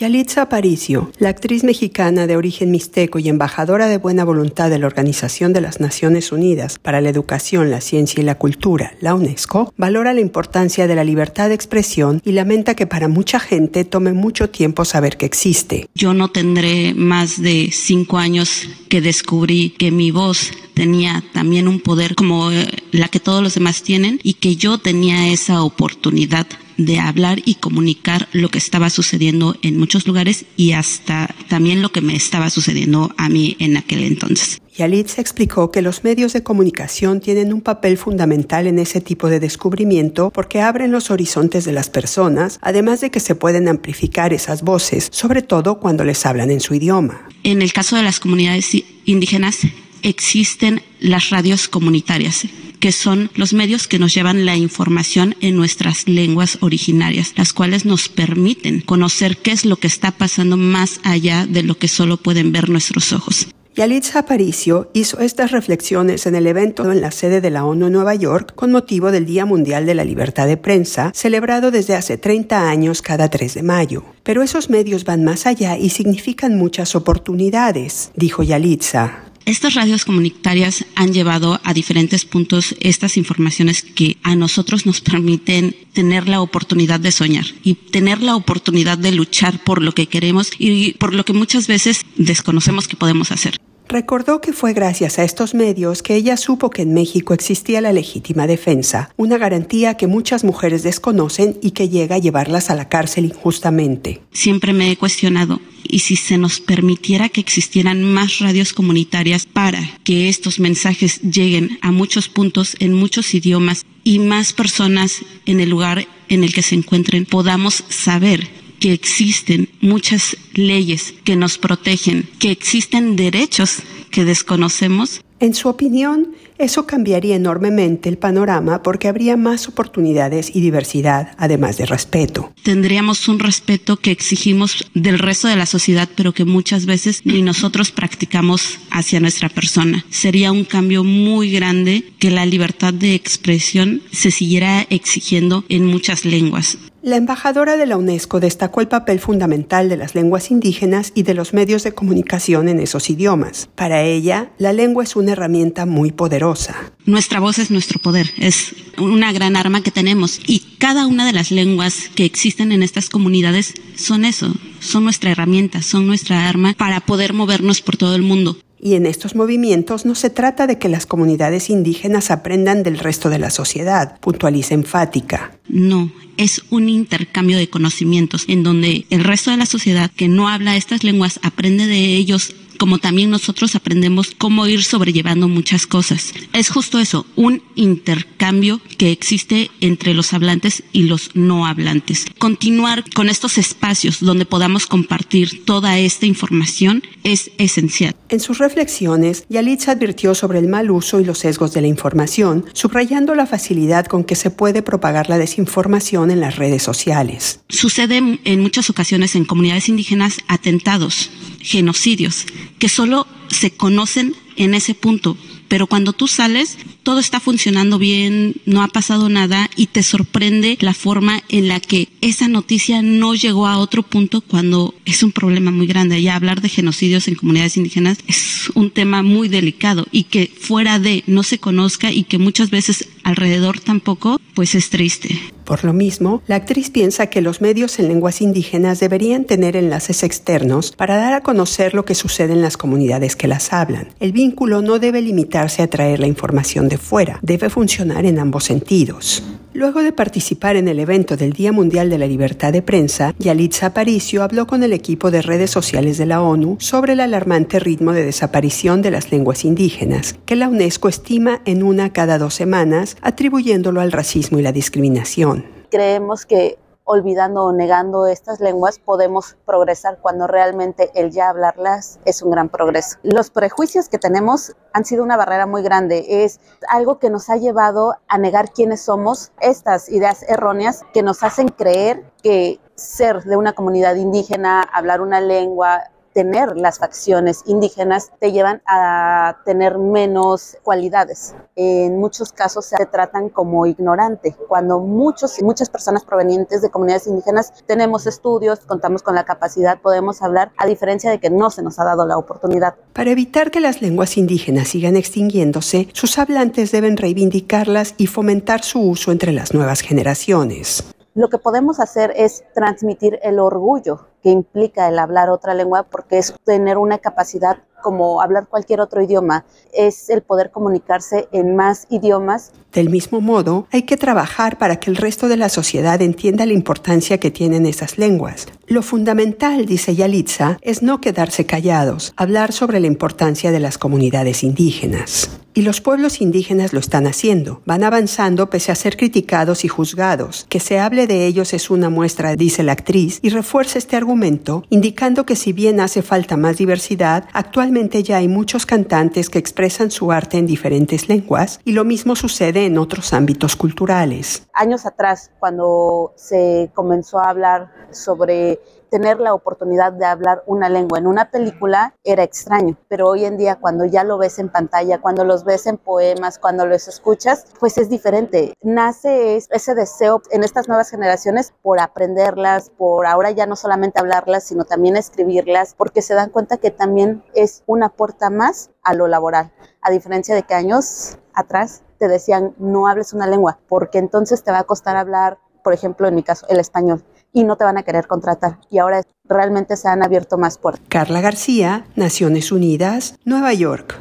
Yalitza Aparicio, la actriz mexicana de origen mixteco y embajadora de buena voluntad de la Organización de las Naciones Unidas para la Educación, la Ciencia y la Cultura, la UNESCO, valora la importancia de la libertad de expresión y lamenta que para mucha gente tome mucho tiempo saber que existe. Yo no tendré más de cinco años que descubrí que mi voz tenía también un poder como eh, la que todos los demás tienen y que yo tenía esa oportunidad de hablar y comunicar lo que estaba sucediendo en muchos lugares y hasta también lo que me estaba sucediendo a mí en aquel entonces. Yalitza explicó que los medios de comunicación tienen un papel fundamental en ese tipo de descubrimiento porque abren los horizontes de las personas, además de que se pueden amplificar esas voces, sobre todo cuando les hablan en su idioma. En el caso de las comunidades indígenas, existen las radios comunitarias que son los medios que nos llevan la información en nuestras lenguas originarias, las cuales nos permiten conocer qué es lo que está pasando más allá de lo que solo pueden ver nuestros ojos. Yalitza Aparicio hizo estas reflexiones en el evento en la sede de la ONU en Nueva York con motivo del Día Mundial de la Libertad de Prensa, celebrado desde hace 30 años cada 3 de mayo. Pero esos medios van más allá y significan muchas oportunidades, dijo Yalitza. Estas radios comunitarias han llevado a diferentes puntos estas informaciones que a nosotros nos permiten tener la oportunidad de soñar y tener la oportunidad de luchar por lo que queremos y por lo que muchas veces desconocemos que podemos hacer. Recordó que fue gracias a estos medios que ella supo que en México existía la legítima defensa, una garantía que muchas mujeres desconocen y que llega a llevarlas a la cárcel injustamente. Siempre me he cuestionado, ¿y si se nos permitiera que existieran más radios comunitarias para que estos mensajes lleguen a muchos puntos en muchos idiomas y más personas en el lugar en el que se encuentren podamos saber que existen muchas leyes que nos protegen, que existen derechos que desconocemos. En su opinión, eso cambiaría enormemente el panorama porque habría más oportunidades y diversidad, además de respeto. Tendríamos un respeto que exigimos del resto de la sociedad, pero que muchas veces ni nosotros practicamos hacia nuestra persona. Sería un cambio muy grande que la libertad de expresión se siguiera exigiendo en muchas lenguas. La embajadora de la UNESCO destacó el papel fundamental de las lenguas indígenas y de los medios de comunicación en esos idiomas. Para ella, la lengua es una herramienta muy poderosa. Nuestra voz es nuestro poder, es una gran arma que tenemos y cada una de las lenguas que existen en estas comunidades son eso, son nuestra herramienta, son nuestra arma para poder movernos por todo el mundo. Y en estos movimientos no se trata de que las comunidades indígenas aprendan del resto de la sociedad, puntualiza enfática. No, es un intercambio de conocimientos en donde el resto de la sociedad que no habla estas lenguas aprende de ellos como también nosotros aprendemos cómo ir sobrellevando muchas cosas. Es justo eso, un intercambio que existe entre los hablantes y los no hablantes. Continuar con estos espacios donde podamos compartir toda esta información es esencial. En sus reflexiones, Yalitza advirtió sobre el mal uso y los sesgos de la información, subrayando la facilidad con que se puede propagar la desinformación en las redes sociales. Sucede en muchas ocasiones en comunidades indígenas atentados, genocidios, que solo se conocen en ese punto. Pero cuando tú sales, todo está funcionando bien, no ha pasado nada y te sorprende la forma en la que esa noticia no llegó a otro punto cuando es un problema muy grande. Ya hablar de genocidios en comunidades indígenas es un tema muy delicado y que fuera de no se conozca y que muchas veces alrededor tampoco, pues es triste. Por lo mismo, la actriz piensa que los medios en lenguas indígenas deberían tener enlaces externos para dar a conocer lo que sucede en las comunidades que las hablan. El vínculo no debe limitarse a traer la información de fuera, debe funcionar en ambos sentidos. Luego de participar en el evento del Día Mundial de la Libertad de Prensa, Yalitza Aparicio habló con el equipo de redes sociales de la ONU sobre el alarmante ritmo de desaparición de las lenguas indígenas, que la UNESCO estima en una cada dos semanas, atribuyéndolo al racismo y la discriminación. Creemos que olvidando o negando estas lenguas podemos progresar cuando realmente el ya hablarlas es un gran progreso. Los prejuicios que tenemos han sido una barrera muy grande, es algo que nos ha llevado a negar quiénes somos, estas ideas erróneas que nos hacen creer que ser de una comunidad indígena, hablar una lengua, tener las facciones indígenas te llevan a tener menos cualidades. En muchos casos se tratan como ignorante, cuando muchos muchas personas provenientes de comunidades indígenas tenemos estudios, contamos con la capacidad, podemos hablar, a diferencia de que no se nos ha dado la oportunidad. Para evitar que las lenguas indígenas sigan extinguiéndose, sus hablantes deben reivindicarlas y fomentar su uso entre las nuevas generaciones. Lo que podemos hacer es transmitir el orgullo que implica el hablar otra lengua porque es tener una capacidad como hablar cualquier otro idioma, es el poder comunicarse en más idiomas. Del mismo modo, hay que trabajar para que el resto de la sociedad entienda la importancia que tienen esas lenguas. Lo fundamental, dice Yalitza, es no quedarse callados, hablar sobre la importancia de las comunidades indígenas. Y los pueblos indígenas lo están haciendo, van avanzando pese a ser criticados y juzgados. Que se hable de ellos es una muestra, dice la actriz, y refuerza este argumento, indicando que si bien hace falta más diversidad, actualmente ya hay muchos cantantes que expresan su arte en diferentes lenguas, y lo mismo sucede en otros ámbitos culturales. Años atrás, cuando se comenzó a hablar sobre tener la oportunidad de hablar una lengua en una película era extraño, pero hoy en día cuando ya lo ves en pantalla, cuando los ves en poemas, cuando los escuchas, pues es diferente. Nace ese deseo en estas nuevas generaciones por aprenderlas, por ahora ya no solamente hablarlas, sino también escribirlas, porque se dan cuenta que también es una puerta más a lo laboral, a diferencia de que años atrás te decían no hables una lengua, porque entonces te va a costar hablar, por ejemplo, en mi caso, el español y no te van a querer contratar. Y ahora realmente se han abierto más puertas. Carla García, Naciones Unidas, Nueva York.